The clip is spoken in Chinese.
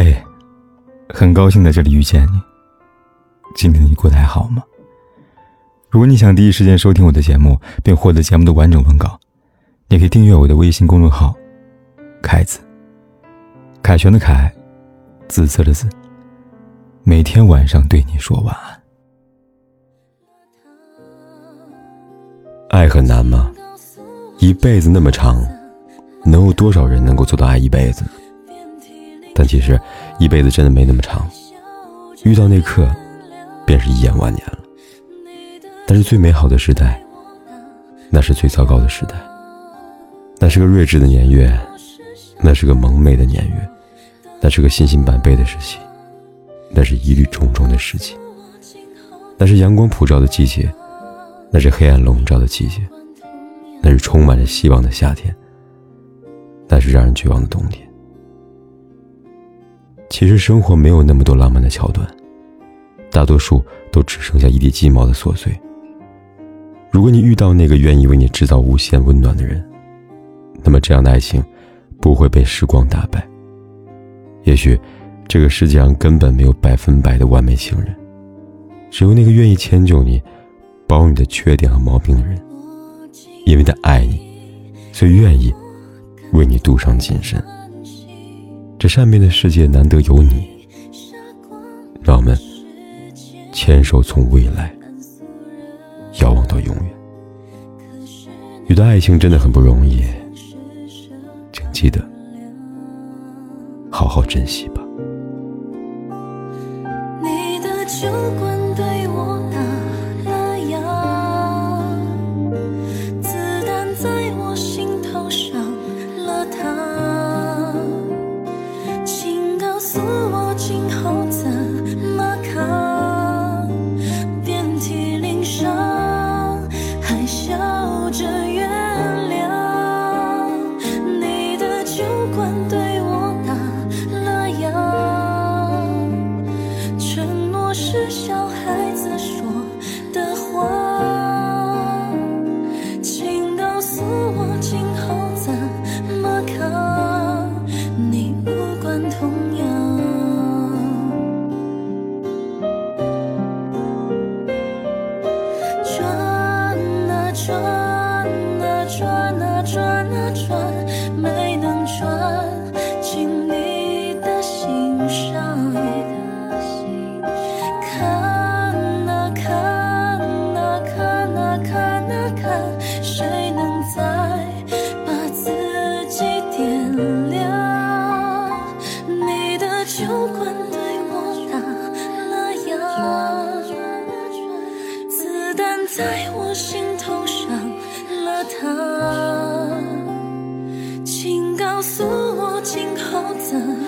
嘿，很高兴在这里遇见你。今天你过得还好吗？如果你想第一时间收听我的节目，并获得节目的完整文稿，你可以订阅我的微信公众号“凯子”。凯旋的凯，紫色的紫。每天晚上对你说晚安。爱很难吗？一辈子那么长，能有多少人能够做到爱一辈子？但其实，一辈子真的没那么长，遇到那刻，便是一眼万年了。但是最美好的时代，那是最糟糕的时代。那是个睿智的年月，那是个蒙昧的年月，那是个信心百倍的时期，那是疑虑重重的时期。那是阳光普照的季节，那是黑暗笼罩的季节，那是充满着希望的夏天，那是让人绝望的冬天。其实生活没有那么多浪漫的桥段，大多数都只剩下一地鸡毛的琐碎。如果你遇到那个愿意为你制造无限温暖的人，那么这样的爱情不会被时光打败。也许这个世界上根本没有百分百的完美情人，只有那个愿意迁就你、包容你的缺点和毛病的人，因为他爱你，所以愿意为你镀上金身。这善变的世界难得有你，让我们牵手从未来遥望到永远。遇到爱情真的很不容易，请记得好好珍惜吧。你的酒馆对我是小孩子说的话，请告诉我今后怎么扛？你无关痛痒。转啊转啊转啊转啊转，在我心头上了膛，请告诉我今后怎